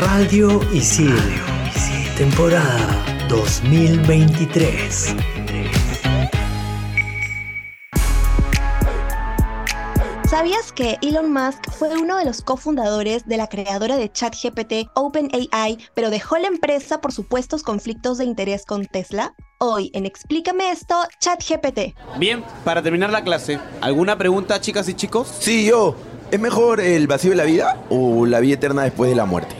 Radio Isil, temporada 2023. ¿Sabías que Elon Musk fue uno de los cofundadores de la creadora de ChatGPT OpenAI, pero dejó la empresa por supuestos conflictos de interés con Tesla? Hoy en Explícame esto, ChatGPT. Bien, para terminar la clase, ¿alguna pregunta, chicas y chicos? Sí, yo. ¿Es mejor el vacío de la vida o la vida eterna después de la muerte?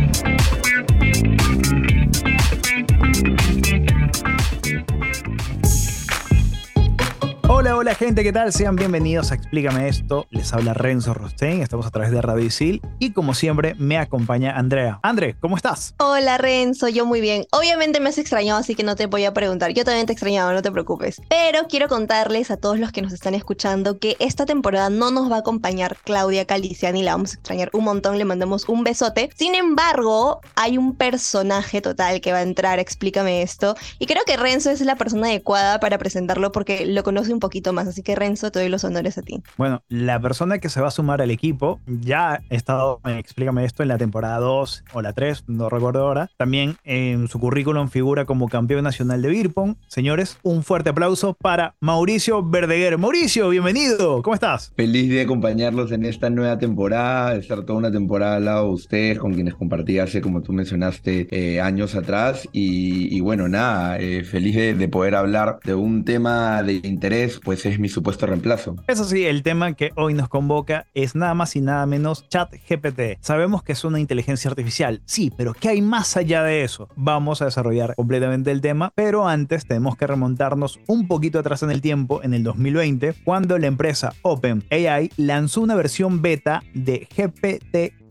Hola, gente, ¿qué tal? Sean bienvenidos a Explícame esto. Les habla Renzo Rostein, estamos a través de Radio Isil y como siempre me acompaña Andrea. André, ¿cómo estás? Hola Renzo, yo muy bien. Obviamente me has extrañado, así que no te voy a preguntar. Yo también te he extrañado, no te preocupes. Pero quiero contarles a todos los que nos están escuchando que esta temporada no nos va a acompañar Claudia Caliciani, la vamos a extrañar un montón, le mandamos un besote. Sin embargo, hay un personaje total que va a entrar, explícame esto. Y creo que Renzo es la persona adecuada para presentarlo porque lo conoce un poquito más. Así que Renzo, te doy los honores a ti. Bueno, la persona que se va a sumar al equipo ya ha estado, en explícame esto, en la temporada 2 o la 3, no recuerdo ahora. También en su currículum figura como campeón nacional de Beerpong. Señores, un fuerte aplauso para Mauricio Verdeguer. Mauricio, bienvenido, ¿cómo estás? Feliz de acompañarlos en esta nueva temporada, de estar toda una temporada al lado de ustedes, con quienes compartí hace, como tú mencionaste, eh, años atrás. Y, y bueno, nada, eh, feliz de, de poder hablar de un tema de interés, pues es mi supuesto reemplazo. Eso sí, el tema que hoy nos convoca es nada más y nada menos ChatGPT. Sabemos que es una inteligencia artificial, sí, pero ¿qué hay más allá de eso? Vamos a desarrollar completamente el tema, pero antes tenemos que remontarnos un poquito atrás en el tiempo, en el 2020, cuando la empresa OpenAI lanzó una versión beta de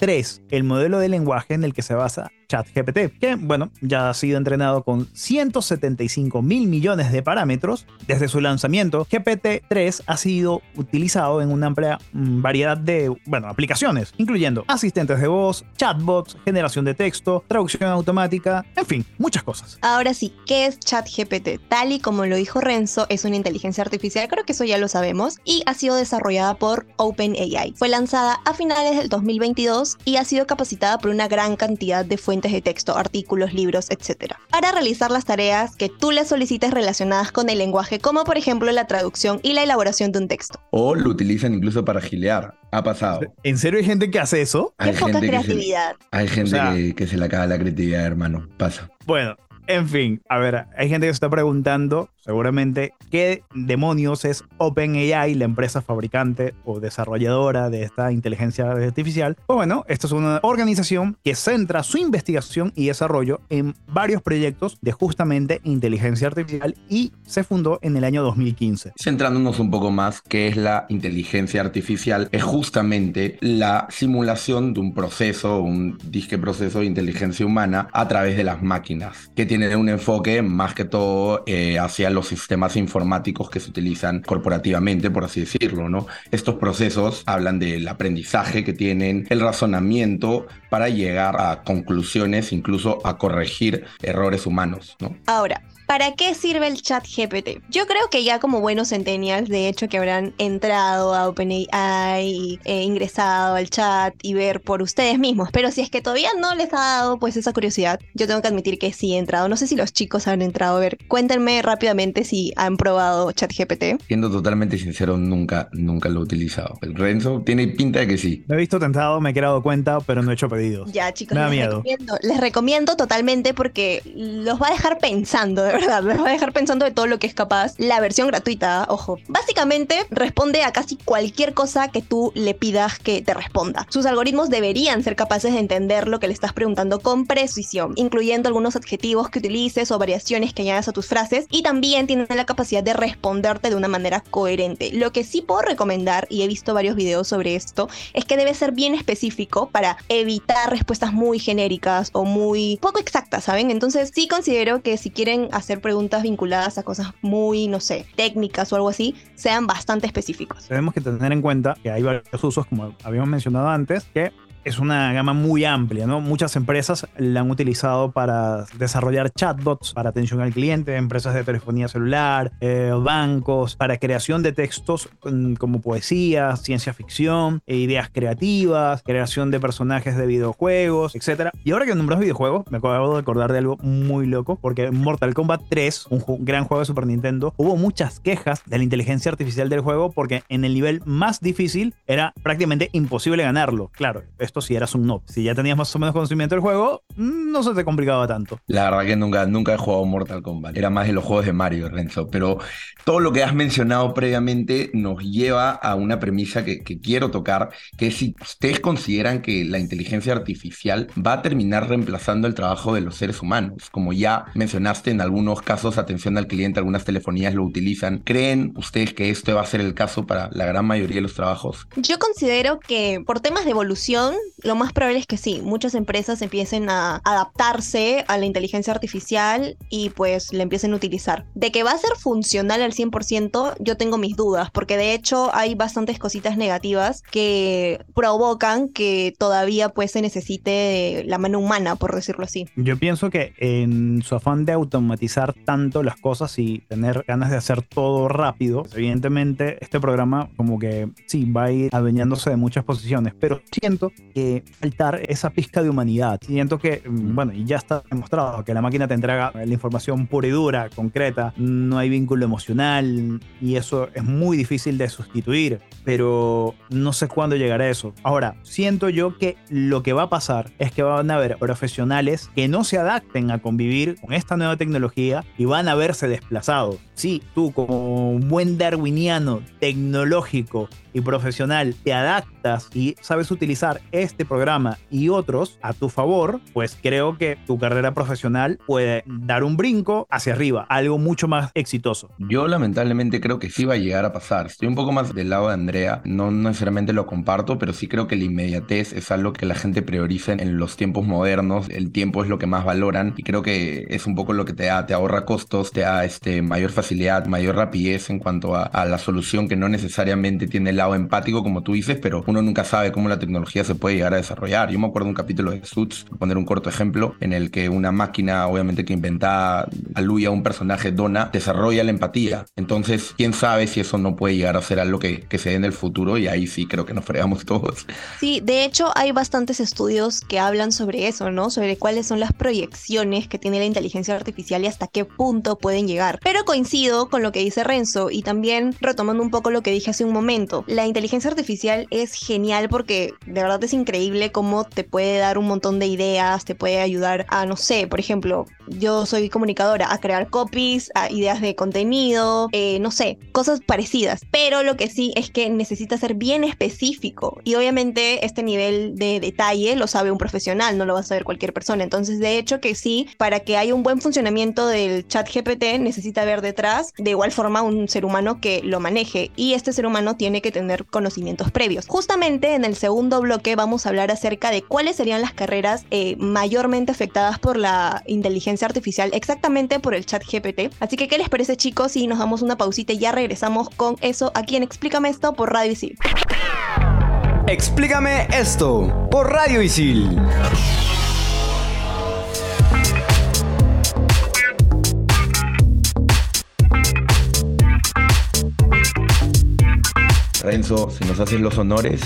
GPT-3, el modelo de lenguaje en el que se basa ChatGPT, que bueno, ya ha sido entrenado con 175 mil millones de parámetros. Desde su lanzamiento, GPT-3 ha sido utilizado en una amplia mm, variedad de bueno, aplicaciones, incluyendo asistentes de voz, chatbots, generación de texto, traducción automática, en fin, muchas cosas. Ahora sí, ¿qué es ChatGPT? Tal y como lo dijo Renzo, es una inteligencia artificial, creo que eso ya lo sabemos, y ha sido desarrollada por OpenAI. Fue lanzada a finales del 2022 y ha sido capacitada por una gran cantidad de fuentes de texto, artículos, libros, etc. Para realizar las tareas que tú le solicites relacionadas con el lenguaje, como por ejemplo la traducción y la elaboración de un texto. O lo utilizan incluso para gilear. Ha pasado. ¿En serio hay gente que hace eso? Qué poca gente que se- creatividad. hay gente O sea- que, que se le acaba la creatividad, hermano. Pasa. Bueno, en fin, a ver, hay gente que se está preguntando, seguramente, ¿qué demonios es OpenAI, la empresa fabricante o desarrolladora de esta inteligencia artificial? Pues bueno, esta es una organización que centra su investigación y desarrollo en varios proyectos de justamente inteligencia artificial y se fundó en el año 2015. Centrándonos un poco más, ¿qué es la inteligencia artificial? Es justamente la simulación de un proceso, un disque proceso de inteligencia humana a través de las máquinas, que tiene un enfoque más que todo eh, hacia los sistemas informáticos que se utilizan corporativamente, por así decirlo, ¿no? Estos procesos hablan del aprendizaje que tienen, el razonamiento para llegar a conclusiones, incluso a corregir errores humanos, ¿no? Ahora, ¿para qué sirve el chat GPT? Yo creo que ya como buenos centennials, de hecho, que habrán entrado a OpenAI, eh, ingresado al chat y ver por ustedes mismos. Pero si es que todavía no les ha dado pues esa curiosidad, yo tengo que admitir que sí he entrado. No sé si los chicos han entrado. A ver, cuéntenme rápidamente si han probado chat GPT. Siendo totalmente sincero, nunca, nunca lo he utilizado. El Renzo tiene pinta de que sí. Me he visto tentado, me he dado cuenta, pero no he hecho pedidos. Ya, chicos, Me da les miedo. recomiendo, les recomiendo totalmente porque los va a dejar pensando, de verdad, los va a dejar pensando de todo lo que es capaz. La versión gratuita, ojo. Básicamente responde a casi cualquier cosa que tú le pidas que te responda. Sus algoritmos deberían ser capaces de entender lo que le estás preguntando con precisión, incluyendo algunos adjetivos que utilices o variaciones que añadas a tus frases y también también tiene la capacidad de responderte de una manera coherente. Lo que sí puedo recomendar, y he visto varios videos sobre esto, es que debe ser bien específico para evitar respuestas muy genéricas o muy poco exactas, ¿saben? Entonces sí considero que si quieren hacer preguntas vinculadas a cosas muy, no sé, técnicas o algo así, sean bastante específicos. Tenemos que tener en cuenta que hay varios usos, como habíamos mencionado antes, que es una gama muy amplia, ¿no? Muchas empresas la han utilizado para desarrollar chatbots para atención al cliente, empresas de telefonía celular, eh, bancos, para creación de textos mm, como poesía, ciencia ficción, e ideas creativas, creación de personajes de videojuegos, etc. Y ahora que nombras videojuegos, me acabo de acordar de algo muy loco, porque Mortal Kombat 3, un gran juego de Super Nintendo, hubo muchas quejas de la inteligencia artificial del juego porque en el nivel más difícil era prácticamente imposible ganarlo. Claro, esto si eras un noob. Si ya tenías más o menos conocimiento del juego, mm, no se te complicaba tanto. La verdad que nunca, nunca he jugado Mortal Kombat. Era más de los juegos de Mario, Renzo. Pero todo lo que has mencionado previamente nos lleva a una premisa que, que quiero tocar, que es si ustedes consideran que la inteligencia artificial va a terminar reemplazando el trabajo de los seres humanos. Como ya mencionaste, en algunos casos, atención al cliente, algunas telefonías lo utilizan. ¿Creen ustedes que esto va a ser el caso para la gran mayoría de los trabajos? Yo considero que por temas de evolución, lo más probable es que sí, muchas empresas empiecen a adaptarse a la inteligencia artificial y pues la empiecen a utilizar. De que va a ser funcional al 100%, yo tengo mis dudas, porque de hecho hay bastantes cositas negativas que provocan que todavía pues se necesite la mano humana, por decirlo así. Yo pienso que en su afán de automatizar tanto las cosas y tener ganas de hacer todo rápido, evidentemente este programa como que sí va a ir adueñándose de muchas posiciones, pero siento que faltar esa pizca de humanidad. Siento que, mm, bueno, y ya está demostrado que la máquina te entrega la información pura y dura, concreta, no hay vínculo emocional y eso es muy difícil de sustituir, pero no sé cuándo llegará eso. Ahora, siento yo que lo que va a pasar es que van a haber profesionales que no se adapten a convivir con esta nueva tecnología y van a verse desplazados. Si tú como un buen darwiniano tecnológico y profesional te adaptas y sabes utilizar este programa y otros a tu favor, pues creo que tu carrera profesional puede dar un brinco hacia arriba, algo mucho más exitoso. Yo lamentablemente creo que sí va a llegar a pasar. Estoy un poco más del lado de Andrea, no necesariamente lo comparto, pero sí creo que la inmediatez es algo que la gente prioriza en los tiempos modernos. El tiempo es lo que más valoran y creo que es un poco lo que te da, te ahorra costos, te da este, mayor facilidad, mayor rapidez en cuanto a, a la solución que no necesariamente tiene el empático, como tú dices, pero uno nunca sabe cómo la tecnología se puede llegar a desarrollar. Yo me acuerdo de un capítulo de Suits, poner un corto ejemplo, en el que una máquina, obviamente que inventa aluye a un personaje, Donna, desarrolla la empatía. Entonces, quién sabe si eso no puede llegar a ser algo que, que se dé en el futuro y ahí sí creo que nos fregamos todos. Sí, de hecho hay bastantes estudios que hablan sobre eso, ¿no? Sobre cuáles son las proyecciones que tiene la inteligencia artificial y hasta qué punto pueden llegar. Pero coincido con lo que dice Renzo y también retomando un poco lo que dije hace un momento. La inteligencia artificial es genial porque de verdad es increíble cómo te puede dar un montón de ideas, te puede ayudar a, no sé, por ejemplo, yo soy comunicadora, a crear copies, a ideas de contenido, eh, no sé, cosas parecidas. Pero lo que sí es que necesita ser bien específico y obviamente este nivel de detalle lo sabe un profesional, no lo va a saber cualquier persona. Entonces, de hecho que sí, para que haya un buen funcionamiento del chat GPT necesita haber detrás de igual forma un ser humano que lo maneje y este ser humano tiene que tener conocimientos previos. Justamente en el segundo bloque vamos a hablar acerca de cuáles serían las carreras eh, mayormente afectadas por la inteligencia artificial, exactamente por el chat GPT. Así que, ¿qué les parece chicos? Si nos damos una pausita y ya regresamos con eso aquí en Explícame esto por Radio Isil. Explícame esto por Radio Isil. Renzo, si nos haces los honores.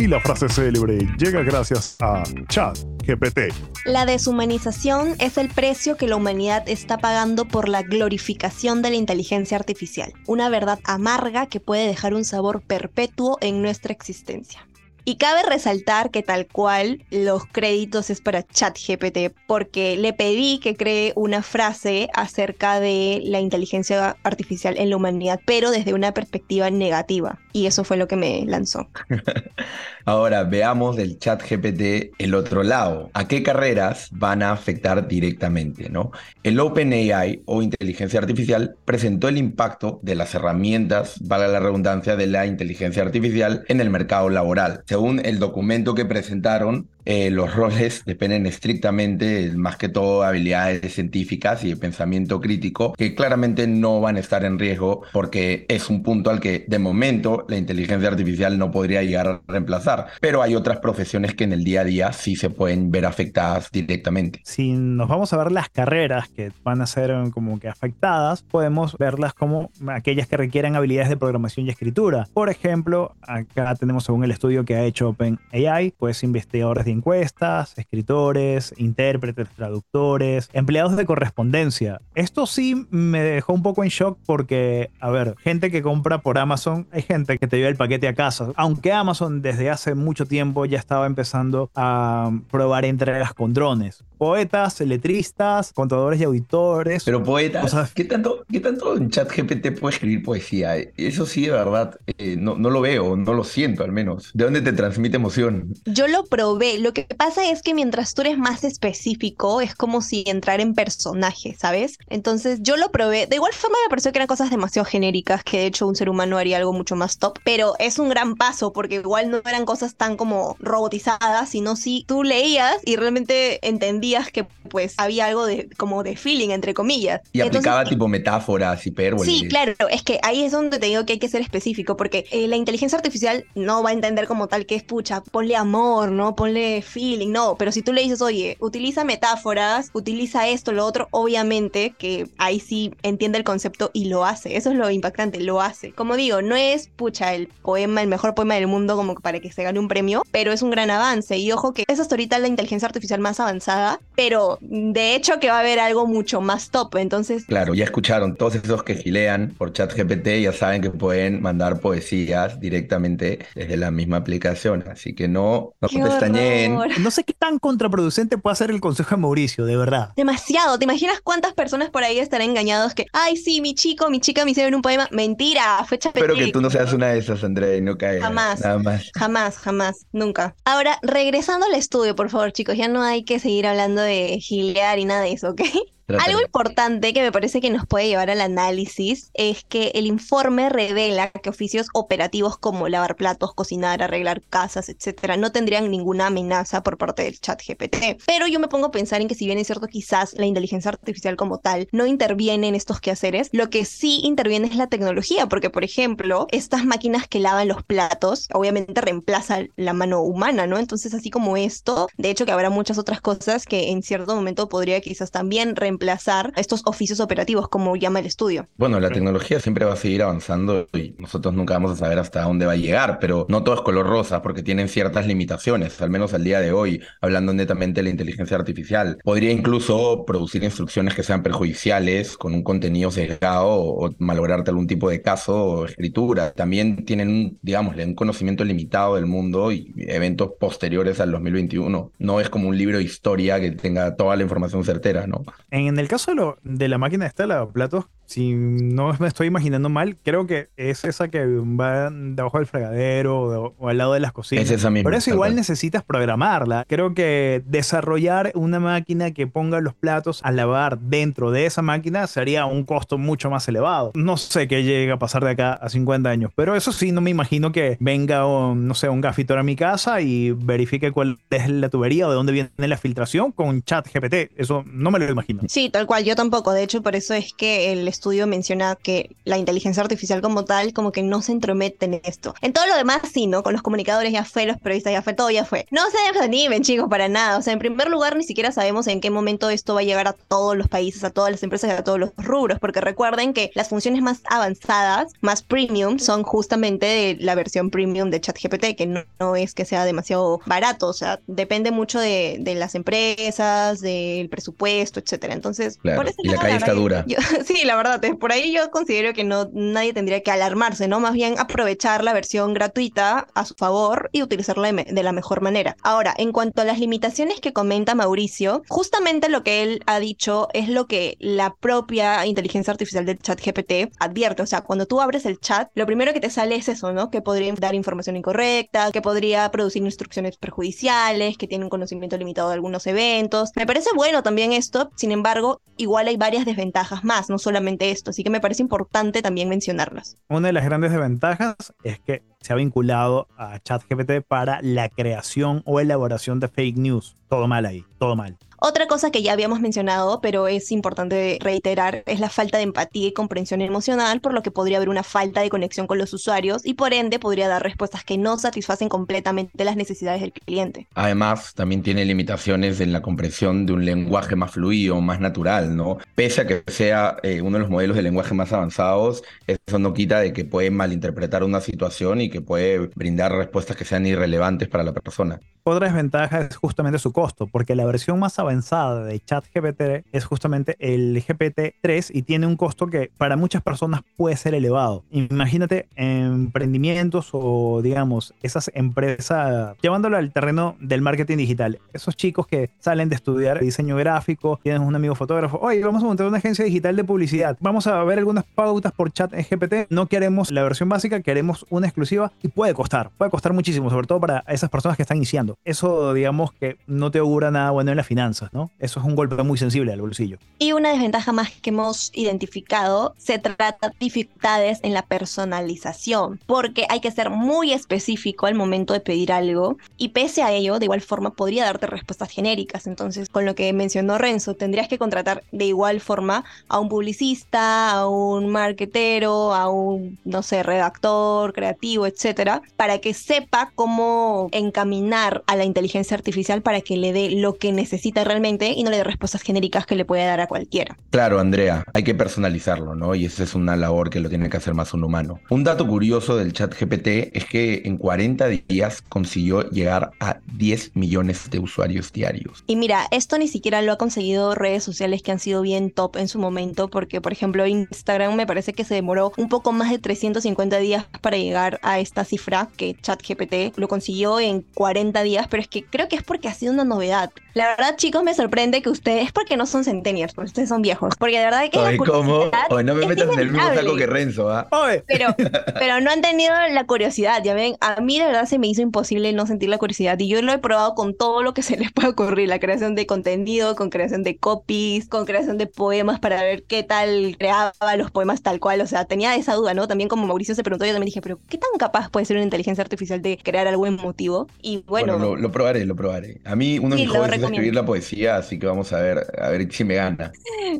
Y la frase célebre llega gracias a Chat GPT. La deshumanización es el precio que la humanidad está pagando por la glorificación de la inteligencia artificial, una verdad amarga que puede dejar un sabor perpetuo en nuestra existencia. Y cabe resaltar que tal cual los créditos es para ChatGPT, porque le pedí que cree una frase acerca de la inteligencia artificial en la humanidad, pero desde una perspectiva negativa. Y eso fue lo que me lanzó. Ahora veamos del chat GPT el otro lado. ¿A qué carreras van a afectar directamente? ¿no? El OpenAI o inteligencia artificial presentó el impacto de las herramientas, valga la redundancia, de la inteligencia artificial en el mercado laboral. Según el documento que presentaron, eh, los roles dependen estrictamente, más que todo, habilidades científicas y de pensamiento crítico, que claramente no van a estar en riesgo porque es un punto al que de momento la inteligencia artificial no podría llegar a reemplazar. Pero hay otras profesiones que en el día a día sí se pueden ver afectadas directamente. Si nos vamos a ver las carreras que van a ser como que afectadas, podemos verlas como aquellas que requieren habilidades de programación y escritura. Por ejemplo, acá tenemos según el estudio que ha hecho OpenAI, pues investigadores de encuestas, escritores, intérpretes, traductores, empleados de correspondencia. Esto sí me dejó un poco en shock porque, a ver, gente que compra por Amazon, hay gente que te lleva el paquete a casa. Aunque Amazon desde hace mucho tiempo ya estaba empezando a probar entregas con drones. Poetas, letristas, contadores y auditores. Pero poetas, ¿qué tanto, qué tanto en chat GPT puede escribir poesía? Eso sí, de verdad, eh, no, no lo veo, no lo siento al menos. ¿De dónde te transmite emoción? Yo lo probé, lo que pasa es que mientras tú eres más específico, es como si entrar en personaje, ¿sabes? Entonces yo lo probé. De igual forma me pareció que eran cosas demasiado genéricas, que de hecho un ser humano haría algo mucho más top. Pero es un gran paso, porque igual no eran cosas tan como robotizadas, sino si tú leías y realmente entendías que pues había algo de como de feeling, entre comillas. Y aplicaba tipo metáforas, hipérboles. Sí, claro, es que ahí es donde te digo que hay que ser específico, porque eh, la inteligencia artificial no va a entender como tal que es pucha, ponle amor, ¿no? Ponle feeling, no, pero si tú le dices, oye, utiliza metáforas, utiliza esto, lo otro, obviamente que ahí sí entiende el concepto y lo hace. Eso es lo impactante, lo hace. Como digo, no es, pucha, el poema, el mejor poema del mundo como para que se gane un premio, pero es un gran avance. Y ojo que es hasta ahorita la inteligencia artificial más avanzada, pero de hecho que va a haber algo mucho más top. Entonces... Claro, ya escucharon, todos esos que gilean por chat GPT ya saben que pueden mandar poesías directamente desde la misma aplicación. Así que no, no pestañeen, no sé qué tan contraproducente puede ser el consejo de Mauricio, de verdad. Demasiado. ¿Te imaginas cuántas personas por ahí estarán engañados que, ay, sí, mi chico, mi chica me hicieron un poema? Mentira, fecha Espero que tú no seas una de esas, Andrea, y no caigas. Jamás. Nada más. Jamás, jamás, nunca. Ahora, regresando al estudio, por favor, chicos, ya no hay que seguir hablando de gilear y nada de eso, ¿ok? Algo importante que me parece que nos puede llevar al análisis es que el informe revela que oficios operativos como lavar platos, cocinar, arreglar casas, etcétera, no tendrían ninguna amenaza por parte del chat GPT. Pero yo me pongo a pensar en que si bien es cierto quizás la inteligencia artificial como tal no interviene en estos quehaceres, lo que sí interviene es la tecnología, porque por ejemplo, estas máquinas que lavan los platos obviamente reemplazan la mano humana, ¿no? Entonces así como esto, de hecho que habrá muchas otras cosas que en cierto momento podría quizás también reemplazar reemplazar estos oficios operativos, como llama el estudio. Bueno, la tecnología siempre va a seguir avanzando y nosotros nunca vamos a saber hasta dónde va a llegar, pero no todo es color rosa porque tienen ciertas limitaciones, al menos al día de hoy, hablando netamente de la inteligencia artificial. Podría incluso producir instrucciones que sean perjudiciales con un contenido sesgado o malograrte algún tipo de caso o escritura. También tienen, digámosle, un conocimiento limitado del mundo y eventos posteriores al 2021. No es como un libro de historia que tenga toda la información certera, ¿no? En el caso de, lo, de la máquina esta, la platos, si no me estoy imaginando mal, creo que es esa que va debajo del fregadero o, al lado de las cocinas. Es esa misma. Pero eso igual necesitas programarla. Creo que desarrollar una máquina que ponga los platos a lavar dentro de esa máquina sería un costo mucho más elevado. No sé qué llega a pasar de acá a 50 años, pero eso sí, no me imagino que venga, un, no sé, un gafitor a mi casa y verifique cuál es la tubería o de dónde viene la filtración con chat GPT. Eso no me lo imagino. Sí, tal cual, yo tampoco. De hecho, por eso es que el estudio menciona que la inteligencia artificial como tal, como que no se entromete en esto. En todo lo demás, sí, ¿no? Con los comunicadores ya fue, los periodistas ya fue, todo ya fue. No se desanimen, chicos, para nada. O sea, en primer lugar, ni siquiera sabemos en qué momento esto va a llegar a todos los países, a todas las empresas y a todos los rubros, porque recuerden que las funciones más avanzadas, más premium, son justamente de la versión premium de ChatGPT, que no, no es que sea demasiado barato, o sea, depende mucho de, de las empresas, del presupuesto, etcétera. Entonces, Claro, por ese y la lado, calle verdad, está dura. yo- sí, la verdad verdad, eh, por ahí yo considero que no nadie tendría que alarmarse, ¿no? Más bien aprovechar la versión gratuita a su favor y utilizarla de, de la mejor manera. Ahora, en cuanto a las limitaciones que comenta Mauricio, justamente lo que él ha dicho es lo que la propia inteligencia artificial del chat GPT advierte. O sea, cuando tú abres el chat, lo primero que te sale es eso, ¿no? Que podría dar información incorrecta, que podría producir instrucciones perjudiciales, que tiene un conocimiento limitado de algunos eventos. Me parece bueno también esto, sin embargo, igual hay varias desventajas más, no solamente esto, así que me parece importante también mencionarlas. Una de las grandes desventajas es que se ha vinculado a ChatGPT para la creación o elaboración de fake news. Todo mal ahí, todo mal. Otra cosa que ya habíamos mencionado, pero es importante reiterar, es la falta de empatía y comprensión emocional, por lo que podría haber una falta de conexión con los usuarios y por ende podría dar respuestas que no satisfacen completamente las necesidades del cliente. Además, también tiene limitaciones en la comprensión de un lenguaje más fluido, más natural, ¿no? Pese a que sea eh, uno de los modelos de lenguaje más avanzados, eso no quita de que puede malinterpretar una situación y que puede brindar respuestas que sean irrelevantes para la persona. Otra desventaja es justamente su costo, porque la versión más avanzada de ChatGPT es justamente el GPT-3 y tiene un costo que para muchas personas puede ser elevado. Imagínate emprendimientos o, digamos, esas empresas, llevándolo al terreno del marketing digital. Esos chicos que salen de estudiar diseño gráfico, tienen un amigo fotógrafo, oye, vamos a montar una agencia digital de publicidad, vamos a ver algunas pautas por ChatGPT, no queremos la versión básica, queremos una exclusiva y puede costar, puede costar muchísimo, sobre todo para esas personas que están iniciando. Eso, digamos, que no te augura nada bueno en las ¿no? Eso es un golpe muy sensible al bolsillo. Y una desventaja más que hemos identificado se trata de dificultades en la personalización, porque hay que ser muy específico al momento de pedir algo y pese a ello, de igual forma podría darte respuestas genéricas. Entonces, con lo que mencionó Renzo, tendrías que contratar de igual forma a un publicista, a un marketero, a un, no sé, redactor, creativo, etcétera, para que sepa cómo encaminar a la inteligencia artificial para que le dé lo que necesita realmente y no le dé respuestas genéricas que le puede dar a cualquiera. Claro, Andrea, hay que personalizarlo, ¿no? Y esa es una labor que lo tiene que hacer más un humano. Un dato curioso del chat GPT es que en 40 días consiguió llegar a 10 millones de usuarios diarios. Y mira, esto ni siquiera lo ha conseguido redes sociales que han sido bien top en su momento, porque por ejemplo Instagram me parece que se demoró un poco más de 350 días para llegar a esta cifra que ChatGPT lo consiguió en 40 días, pero es que creo que es porque ha sido una novedad. La verdad, chicos, me sorprende que ustedes, porque no son centennials, porque ustedes son viejos, porque de verdad que la Oye, ¿cómo? Oye, no me es metas en el mismo saco que Renzo, ¿ah? Pero, pero no han tenido la curiosidad, ya ven, a mí de verdad se me hizo imposible no sentir la curiosidad y yo lo he probado con todo lo que se les puede ocurrir, la creación de contenido, con creación de copies, con creación de poemas para ver qué tal creaba los poemas tal cual, o sea, tenía esa duda, ¿no? También como Mauricio se preguntó, yo también dije, pero ¿qué tan capaz puede ser una inteligencia artificial de crear algo emotivo? Y bueno, Bueno, lo, lo probaré, lo probaré. A mí uno de mis hobbies es escribir la poesía, así que vamos a ver, a ver si me gana.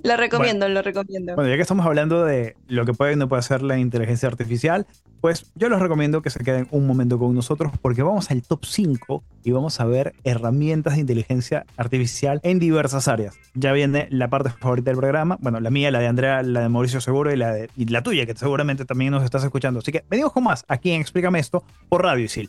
lo recomiendo, lo recomiendo. Bueno, ya que estamos hablando de lo que puede y no puede hacer la inteligencia artificial, pues yo les recomiendo que se queden un momento con nosotros porque vamos al top 5 y vamos a ver herramientas de inteligencia artificial en diversas áreas. Ya viene la parte favorita del programa, bueno, la mía, la de Andrea, la de Mauricio Seguro y la, de- y la tuya, que seguramente también nos estás escuchando. Así que venimos con más aquí en Explícame esto por Radio Isil.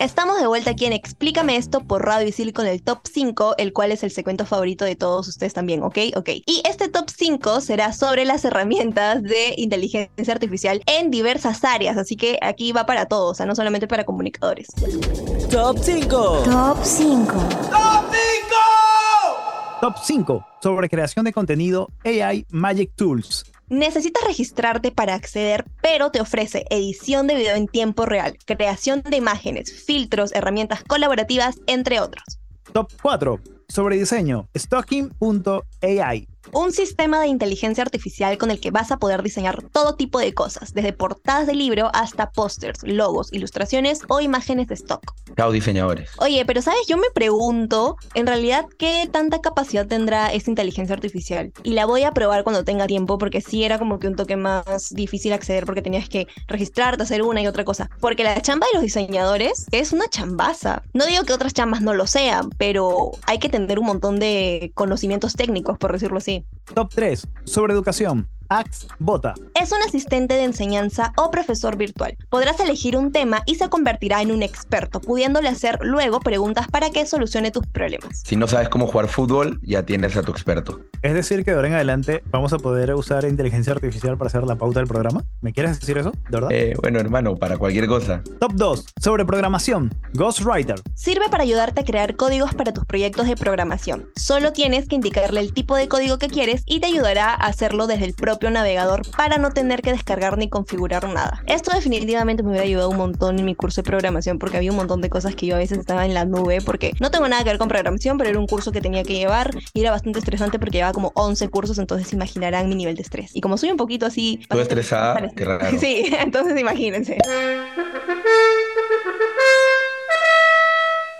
Estamos de vuelta aquí en Explícame esto por Radio Isil con el top 5, el cual es el segmento favorito de todos ustedes también, ¿ok? Ok. Y este top 5 será sobre las herramientas de inteligencia artificial en diversas áreas, así que aquí va para todos, o sea, no solamente para comunicadores. Top 5. Top 5. Top 5 sobre creación de contenido AI Magic Tools. Necesitas registrarte para acceder, pero te ofrece edición de video en tiempo real, creación de imágenes, filtros, herramientas colaborativas, entre otros. Top 4 sobre diseño. Stocking.ai. Un sistema de inteligencia artificial con el que vas a poder diseñar todo tipo de cosas, desde portadas de libro hasta pósters, logos, ilustraciones o imágenes de stock. Chao, diseñadores. Oye, pero sabes, yo me pregunto, en realidad, ¿qué tanta capacidad tendrá esta inteligencia artificial? Y la voy a probar cuando tenga tiempo, porque sí era como que un toque más difícil acceder, porque tenías que registrarte, hacer una y otra cosa. Porque la chamba de los diseñadores es una chambaza. No digo que otras chambas no lo sean, pero hay que tener un montón de conocimientos técnicos, por decirlo así. Top 3 sobre educación. Axbota. Es un asistente de enseñanza o profesor virtual. Podrás elegir un tema y se convertirá en un experto, pudiéndole hacer luego preguntas para que solucione tus problemas. Si no sabes cómo jugar fútbol, ya tienes a tu experto. Es decir, que de ahora en adelante vamos a poder usar inteligencia artificial para hacer la pauta del programa. ¿Me quieres decir eso? ¿De verdad? Eh, bueno, hermano, para cualquier cosa. Top 2. Sobre programación. Ghostwriter. Sirve para ayudarte a crear códigos para tus proyectos de programación. Solo tienes que indicarle el tipo de código que quieres y te ayudará a hacerlo desde el propio navegador para no tener que descargar ni configurar nada. Esto definitivamente me hubiera ayudado un montón en mi curso de programación porque había un montón de cosas que yo a veces estaba en la nube porque no tengo nada que ver con programación, pero era un curso que tenía que llevar y era bastante estresante porque llevaba como 11 cursos, entonces imaginarán mi nivel de estrés. Y como soy un poquito así... Tú estresada, qué raro. Sí, entonces imagínense.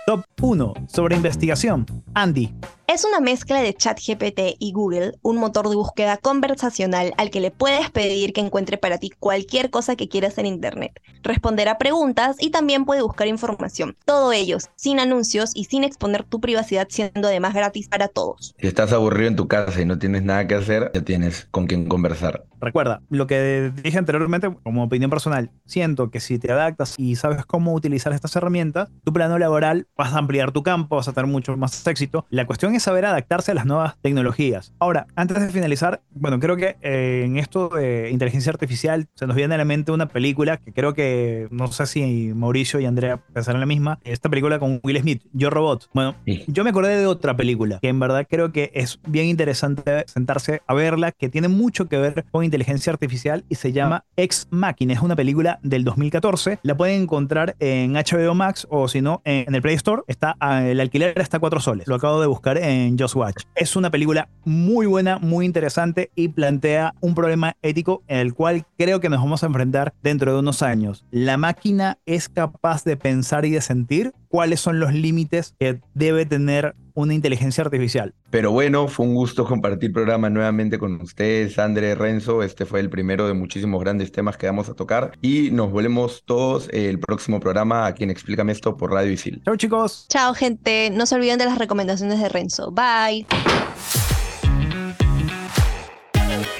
Top 1. Sobre investigación. Andy. Es una mezcla de ChatGPT y Google, un motor de búsqueda conversacional al que le puedes pedir que encuentre para ti cualquier cosa que quieras en Internet. Responderá preguntas y también puede buscar información. Todo ello sin anuncios y sin exponer tu privacidad, siendo además gratis para todos. Si estás aburrido en tu casa y no tienes nada que hacer, ya tienes con quien conversar. Recuerda, lo que dije anteriormente, como opinión personal, siento que si te adaptas y sabes cómo utilizar estas herramientas, tu plano laboral vas a ampliar tu campo, vas a tener mucho más éxito. La cuestión es saber adaptarse a las nuevas tecnologías. Ahora, antes de finalizar, bueno, creo que eh, en esto de inteligencia artificial se nos viene a la mente una película que creo que, no sé si Mauricio y Andrea pensarán la misma, esta película con Will Smith, Yo Robot. Bueno, Sí. yo me acordé de otra película que en verdad creo que es bien interesante sentarse a verla, que tiene mucho que ver con inteligencia artificial y se llama Ex Machina. Es una película del 2014. La pueden encontrar en HBO Max o si no, en el Play Store. Está, ah, el alquiler está a 4 soles. Lo acabo de buscar en Just Watch. Es una película muy buena, muy interesante y plantea un problema ético en el cual creo que nos vamos a enfrentar dentro de unos años. ¿La máquina es capaz de pensar y de sentir? ¿Cuáles son los límites que debe tener una inteligencia artificial? Pero bueno, fue un gusto compartir programa nuevamente con ustedes, André Renzo. Este fue el primero de muchísimos grandes temas que vamos a tocar. Y nos volvemos todos el próximo programa aquí en Explícame esto por Radio Isil. Chao chicos. Chao gente, no se olviden de las recomendaciones de Renzo. Bye.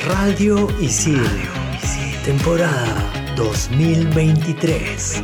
Radio Isil. Temporada 2023.